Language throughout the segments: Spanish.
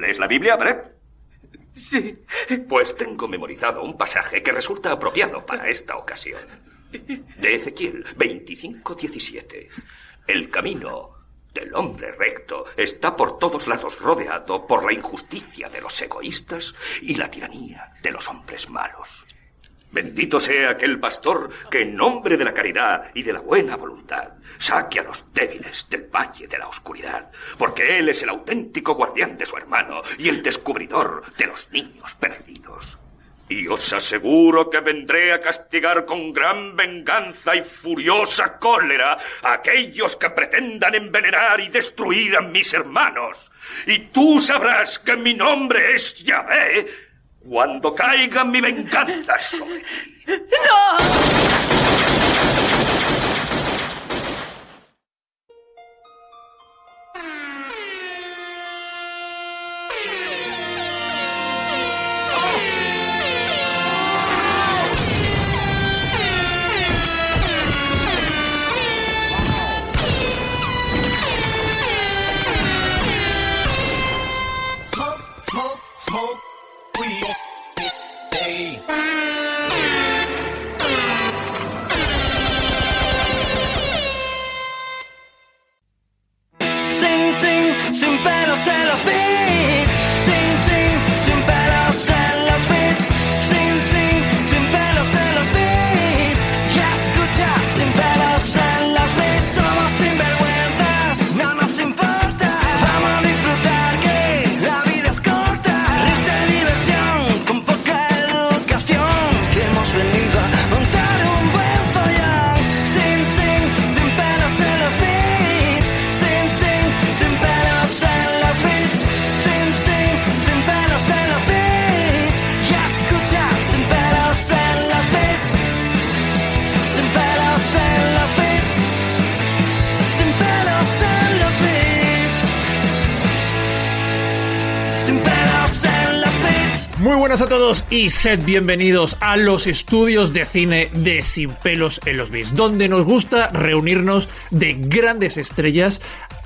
¿Lees la Biblia, Brett? Sí. Pues tengo memorizado un pasaje que resulta apropiado para esta ocasión. De Ezequiel 25:17. El camino del hombre recto está por todos lados rodeado por la injusticia de los egoístas y la tiranía de los hombres malos. Bendito sea aquel pastor que en nombre de la caridad y de la buena voluntad saque a los débiles del valle de la oscuridad, porque él es el auténtico guardián de su hermano y el descubridor de los niños perdidos. Y os aseguro que vendré a castigar con gran venganza y furiosa cólera a aquellos que pretendan envenenar y destruir a mis hermanos. Y tú sabrás que mi nombre es Yahvé cuando caiga mi venganza sobre. ¡No! Muy buenas a todos y sed bienvenidos a los estudios de cine de Sin pelos en los Beats, donde nos gusta reunirnos de grandes estrellas,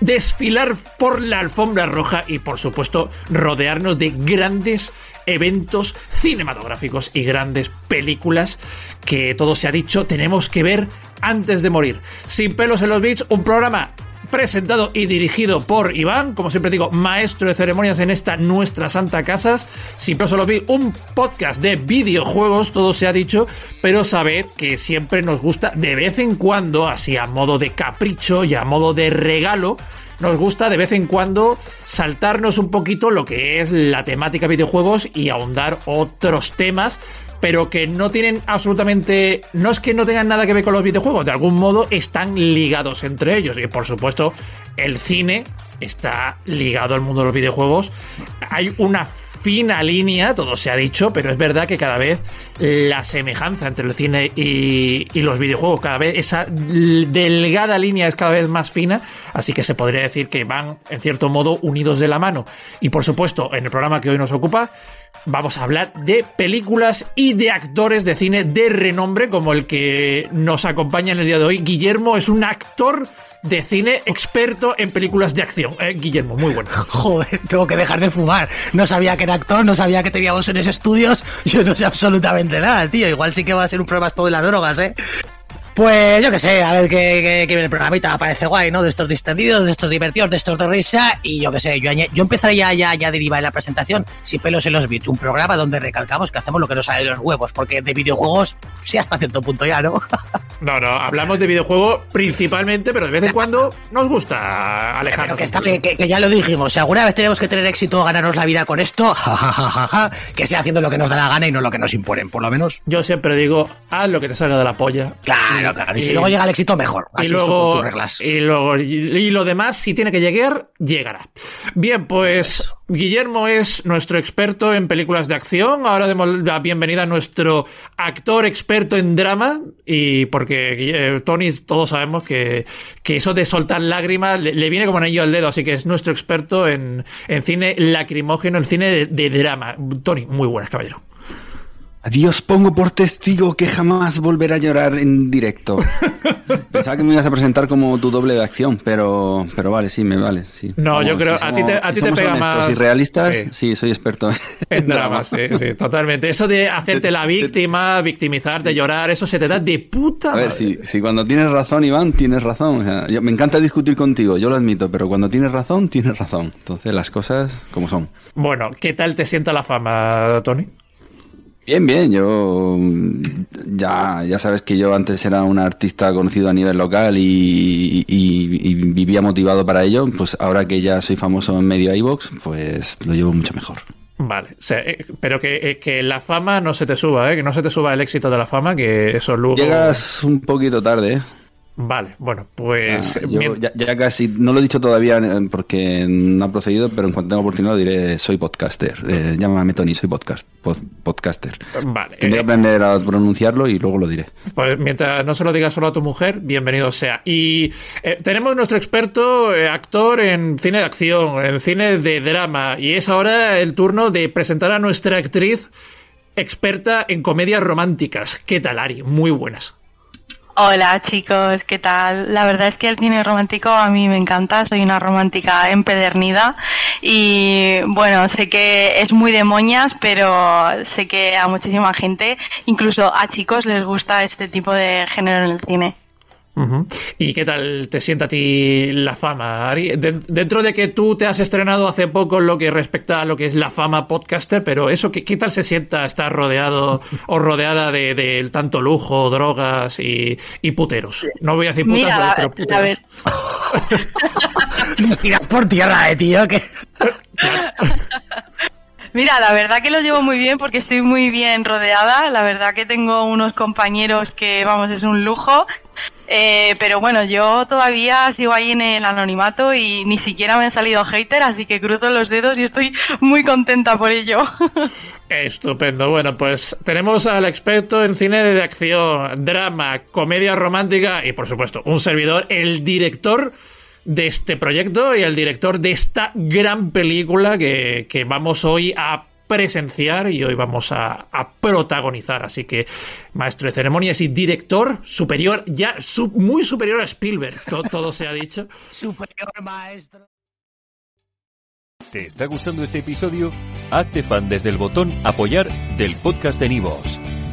desfilar por la alfombra roja y por supuesto rodearnos de grandes eventos cinematográficos y grandes películas que todo se ha dicho tenemos que ver antes de morir. Sin pelos en los Beats, un programa presentado y dirigido por Iván, como siempre digo, maestro de ceremonias en esta nuestra Santa Casas. Siempre solo vi un podcast de videojuegos, todo se ha dicho, pero sabed que siempre nos gusta de vez en cuando, así a modo de capricho y a modo de regalo, nos gusta de vez en cuando saltarnos un poquito lo que es la temática videojuegos y ahondar otros temas pero que no tienen absolutamente. No es que no tengan nada que ver con los videojuegos, de algún modo están ligados entre ellos. Y por supuesto, el cine está ligado al mundo de los videojuegos. Hay una fina línea, todo se ha dicho, pero es verdad que cada vez la semejanza entre el cine y, los videojuegos, cada vez esa delgada línea es cada vez más fina, así que se podría decir que van en cierto modo unidos de la mano. Y por supuesto, en el programa que hoy nos ocupa, vamos a hablar de películas y de actores de cine de renombre, como el que nos acompaña en el día de hoy. Guillermo es un actor de cine experto en películas de acción. Eh, Guillermo, muy bueno. Joder, tengo que dejar de fumar. No sabía que era actor, no sabía que teníamos en ese estudios. Yo no sé absolutamente nada, tío. Igual sí que va a ser un problema esto de las drogas, ¿eh? Pues yo qué sé, a ver qué, viene el programita, parece guay, ¿no? De estos distendidos, de estos divertidos, de estos de risa, y yo qué sé, yo, yo empezaría ya, ya a derivar en la presentación, sin pelos en los bits, un programa donde recalcamos que hacemos lo que nos sale de los huevos, porque de videojuegos, sí hasta cierto punto ya, ¿no? No, no, hablamos de videojuego principalmente, pero de vez en cuando nos gusta alejarnos. Pero que, está, que, ya lo dijimos, si alguna vez tenemos que tener éxito, ganarnos la vida con esto, jajajaja, que sea haciendo lo que nos da la gana y no lo que nos imponen, por lo menos. Yo siempre digo, haz lo que te salga de la polla. Claro, claro, y si luego llega el éxito, mejor. y Así son luego, tus reglas. y luego y, y lo demás, si tiene que llegar, llegará. Bien, pues Guillermo es nuestro experto en películas de acción. Ahora demos la bienvenida a nuestro actor experto en drama. Y porque eh, Tony, todos sabemos que, que eso de soltar lágrimas le, viene como anillo al dedo. Así que es nuestro experto en, en cine lacrimógeno, en cine de, de drama. Tony, muy buenas, caballero. Dios pongo por testigo que jamás volverá a llorar en directo. Pensaba que me ibas a presentar como tu doble de acción, pero, pero vale, sí, me vale. Sí. No, yo creo- si a ti te- a si ti te somos pega honestos más- Y realistas, sí. sí. soy experto En dramas, sí, sí, totalmente. Eso de hacerte la víctima, victimizarte, llorar, eso se te da de puta A ver, madre. si, si cuando tienes razón, Iván, tienes razón. O sea, yo- me encanta discutir contigo, yo lo admito, pero cuando tienes razón, tienes razón. Entonces las cosas como son. Bueno, ¿qué tal te sienta la fama, Tony? Bien, bien, yo mm, ya, ya sabes que yo antes era un artista conocido a nivel local y, y- y vivía motivado para ello, pues ahora que ya soy famoso en medio iVox, pues lo llevo mucho mejor. Vale, o sea, eh, pero que, eh, que la fama no se te suba, ¿eh? que no se te suba el éxito de la fama, que eso luego... Llegas un poquito tarde, ¿eh? Vale, bueno, pues... Ah, yo mien- ya, ya casi, no lo he dicho todavía eh, porque no ha procedido, pero en cuanto tenga oportunidad lo diré, soy podcaster. Eh, llámame Tony, soy podcast, pod- podcaster. Vale, Tendré eh, que aprender a pronunciarlo y luego lo diré. Pues mientras no se lo digas solo a tu mujer, bienvenido sea. Y eh, tenemos nuestro experto eh, actor en cine de acción, en cine de drama, y es ahora el turno de presentar a nuestra actriz experta en comedias románticas. ¿Qué tal, Ari? Muy buenas. Hola chicos, ¿qué tal? La verdad es que el cine romántico a mí me encanta, soy una romántica empedernida y bueno, sé que es muy de moñas, pero sé que a muchísima gente, incluso a chicos, les gusta este tipo de género en el cine. ¿Y qué tal te sienta a ti la fama, Ari? De- dentro de que tú te has estrenado hace poco en lo que respecta a lo que es la fama podcaster, pero eso, ¿qué, qué tal se sienta estar rodeado o rodeada de, de tanto lujo, drogas y, y puteros? No voy a decir putas, Mira, pero puteros. ver- Nos tiras por tierra, eh, tío. Que... Mira, la verdad que lo llevo muy bien porque estoy muy bien rodeada. La verdad que tengo unos compañeros que, vamos, es un lujo. Eh, pero bueno, yo todavía sigo ahí en el anonimato y ni siquiera me han salido hater, así que cruzo los dedos y estoy muy contenta por ello. Estupendo. Bueno, pues tenemos al experto en cine de acción, drama, comedia romántica y, por supuesto, un servidor, el director de este proyecto y el director de esta gran película que, que vamos hoy a presenciar y hoy vamos a, a protagonizar. Así que, maestro de ceremonias y director superior, ya muy superior a Spielberg, to- todo se ha dicho. Superior maestro. ¿Te está gustando este episodio? Hazte fan desde el botón Apoyar del podcast de Nivos.